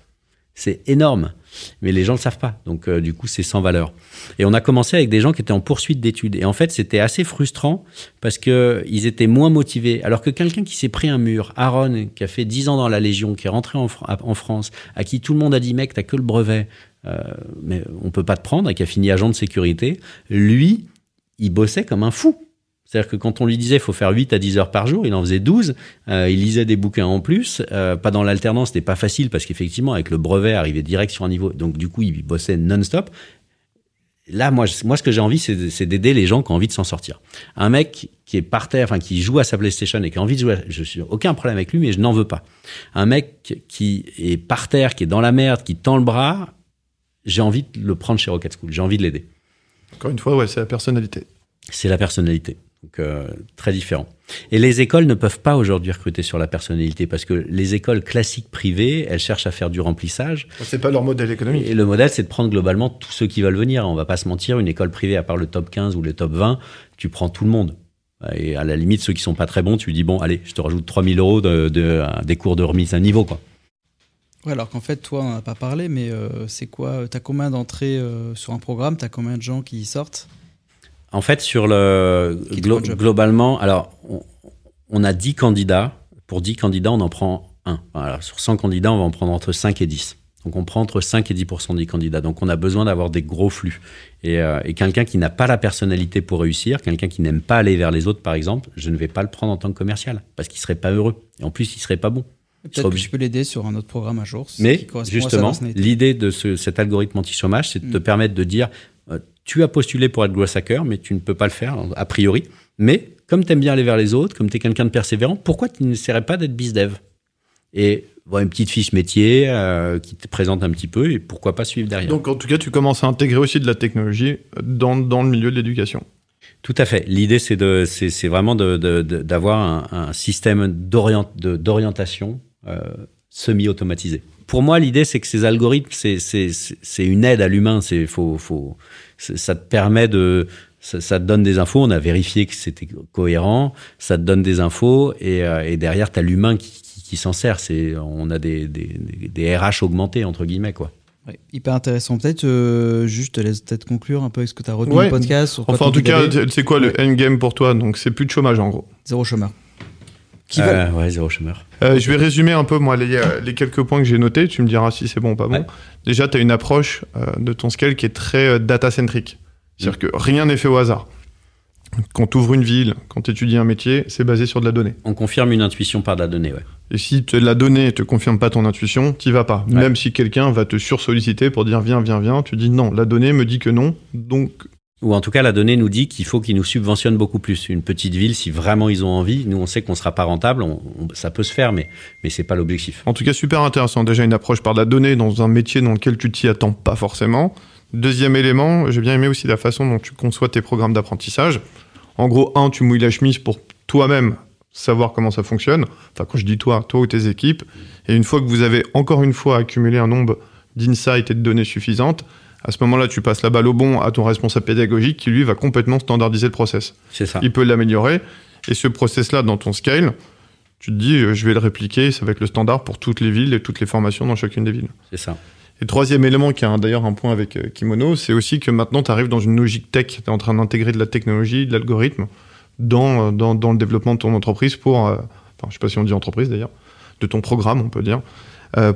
C'est énorme mais les gens ne le savent pas. Donc, euh, du coup, c'est sans valeur. Et on a commencé avec des gens qui étaient en poursuite d'études. Et en fait, c'était assez frustrant parce qu'ils étaient moins motivés. Alors que quelqu'un qui s'est pris un mur, Aaron, qui a fait 10 ans dans la Légion, qui est rentré en, France, à qui tout le monde a dit, mec, t'as que le brevet, euh, mais on peut pas te prendre, et qui a fini agent de sécurité, lui, il bossait comme un fou. C'est-à-dire que quand on lui disait il faut faire 8 à 10 heures par jour, il en faisait 12. Euh, il lisait des bouquins en plus. Euh, pas dans l'alternance, c'était pas facile parce qu'effectivement, avec le brevet, arrivait direct sur un niveau. Donc, du coup, il bossait non-stop. Là, moi, moi, ce que j'ai envie, c'est d'aider les gens qui ont envie de s'en sortir. Un mec qui est par terre, enfin, qui joue à sa PlayStation et qui a envie de jouer, je suis aucun problème avec lui, mais je n'en veux pas. Un mec qui est par terre, qui est dans la merde, qui tend le bras, j'ai envie de le prendre chez Rocket School. J'ai envie de l'aider.
Encore une fois, ouais, c'est la personnalité.
C'est la personnalité. Donc, euh, très différent. Et les écoles ne peuvent pas aujourd'hui recruter sur la personnalité parce que les écoles classiques privées, elles cherchent à faire du remplissage.
C'est pas leur modèle économique.
Et le modèle, c'est de prendre globalement tous ceux qui veulent venir. On va pas se mentir, une école privée, à part le top 15 ou le top 20, tu prends tout le monde. Et à la limite, ceux qui sont pas très bons, tu dis bon, allez, je te rajoute 3000 euros de, de, des cours de remise à niveau, quoi.
Ouais, alors qu'en fait, toi, on n'a pas parlé, mais euh, c'est quoi? Tu as combien d'entrées euh, sur un programme? Tu as combien de gens qui y sortent?
En fait, sur le globalement, alors on, a 10 candidats. Pour 10 candidats, on en prend un. sur 100 candidats, on va en prendre entre 5 et 10. Donc on prend entre 5 et 10 des candidats. Donc on a besoin d'avoir des gros flux. Euh, et, quelqu'un qui n'a pas la personnalité pour réussir, quelqu'un qui n'aime pas aller vers les autres, par exemple, je ne vais pas le prendre en tant que commercial parce qu'il serait pas heureux. Et en plus, il serait pas bon.
Peut-être que je peux l'aider sur un autre programme un jour.
Mais justement, l'idée de cet algorithme anti-chômage, c'est de te mm. permettre de dire tu as postulé pour être growth hacker, mais tu ne peux pas le faire a priori. Mais comme tu aimes bien aller vers les autres, comme tu es quelqu'un de persévérant, pourquoi tu n'essaierais pas d'être bizdev Et voilà une petite fiche métier euh, qui te présente un petit peu et pourquoi pas suivre derrière?
Donc en tout cas, tu commences à intégrer aussi de la technologie dans, dans le milieu de l'éducation.
Tout à fait. L'idée, c'est de, c'est, vraiment d'avoir un, système d'orientation euh, semi-automatisé. Pour moi, l'idée, c'est que ces algorithmes, c'est une aide à l'humain. C'est faut, faut, ça te permet de, ça, te donne des infos. On a vérifié que c'était cohérent. Ça te donne des infos et, euh, et derrière, tu as l'humain qui, qui, s'en sert. C'est, on a des, des, des, RH augmentés entre guillemets, quoi.
hyper intéressant. Peut-être euh, juste, te laisse peut-être conclure un peu ce que tu as retenu du podcast.
enfin, en tout cas, c'est quoi le endgame pour toi? Donc, c'est plus de chômage en gros.
Zéro chômeur.
Qui euh, ouais, zéro chômeur.
Euh, je vais résumer un peu moi les, les quelques points que j'ai notés. Tu me diras si c'est bon ou pas bon. Déjà, tu as une approche euh, de ton scale qui est très data-centrique. C'est-à-dire que rien n'est fait au hasard. Quand tu ouvres une ville, quand tu étudies un métier, c'est basé sur de la donnée.
On confirme une intuition par de la donnée, ouais.
Et si la donnée ne te confirme pas ton intuition, tu vas pas. Même si quelqu'un va te sursolliciter pour dire viens, viens, viens, tu dis non, la donnée me dit que non, donc
ou en tout cas la donnée nous dit qu'il faut qu'ils nous subventionnent beaucoup plus. Une petite ville, si vraiment ils ont envie, nous on sait qu'on sera pas rentable, ça peut se faire, mais mais c'est pas l'objectif.
En tout cas, super intéressant. Déjà une approche par la donnée dans un métier dans lequel tu t'y attends pas forcément. Deuxième élément, j'ai bien aimé aussi la façon dont tu conçois tes programmes d'apprentissage. En gros, un, tu mouilles la chemise pour toi-même savoir comment ça fonctionne. Enfin, quand je dis toi, toi ou tes équipes. Et une fois que vous avez encore une fois accumulé un nombre d'insights et de données suffisantes, à ce moment-là, tu passes la balle au bon à ton responsable pédagogique qui, lui, va complètement standardiser le process.
C'est ça.
Il peut l'améliorer. Et ce process-là, dans ton scale, tu te dis, euh, je vais le répliquer, ça va être le standard pour toutes les villes et toutes les formations dans chacune des villes.
C'est ça.
Et troisième élément, qui a d'ailleurs un point avec euh, Kimono, c'est aussi que maintenant, tu arrives dans une logique tech. Tu es en train d'intégrer de la technologie, de l'algorithme dans, euh, dans, dans, le développement de ton entreprise pour, enfin, je sais pas si on dit entreprise d'ailleurs, de ton programme, on peut dire,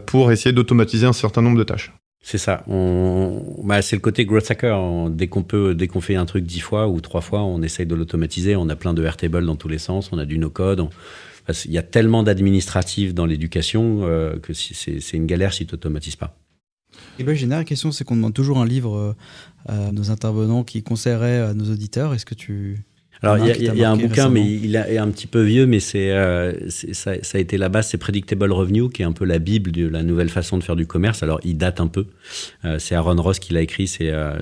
pour essayer d'automatiser un certain nombre de tâches.
C'est ça. Bah, c'est le côté growth hacker. dès qu'on peut, dès qu'on fait un truc dix fois ou trois fois, on essaye de l'automatiser. On a plein de Airtable dans tous les sens. On a du no-code. il y a tellement d'administratifs dans l'éducation euh, que c'est, une galère si tu n'automatises pas.
Et ben, j'ai une dernière question, c'est qu'on demande toujours un livre à nos intervenants qui conseillerait à nos auditeurs. Est-ce que tu
alors, il y, a un bouquin, mais il est un petit peu vieux, mais c'est, euh, ça, ça, a été la base, c'est Predictable Revenue, qui est un peu la bible de la nouvelle façon de faire du commerce. Alors, il date un peu. Euh, c'est Aaron Ross qui l'a écrit, c'est euh,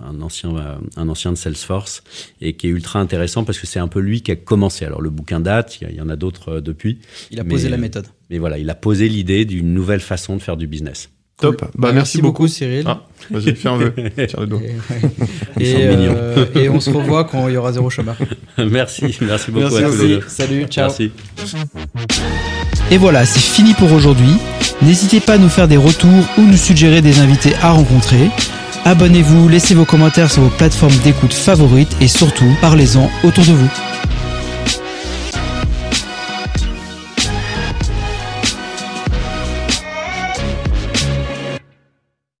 un, ancien, un ancien de Salesforce, et qui est ultra intéressant parce que c'est un peu lui qui a commencé. Alors, le bouquin date, il y, en a d'autres depuis.
Il a posé la méthode.
Mais voilà, il a posé l'idée d'une nouvelle façon de faire du business.
Top. Bah,
bah, merci, beaucoup, Cyril.
Ah, vas-y, fais un vœu. Tiens le dos.
Et, euh, et, on se revoit quand il y aura zéro chômeur.
merci, merci beaucoup
merci
à tous les deux.
Salut, ciao.
Merci.
Et voilà, c'est fini pour aujourd'hui. N'hésitez pas à nous faire des retours ou nous suggérer des invités à rencontrer. Abonnez-vous, laissez vos commentaires sur vos plateformes d'écoute favorites et surtout, parlez-en autour de vous.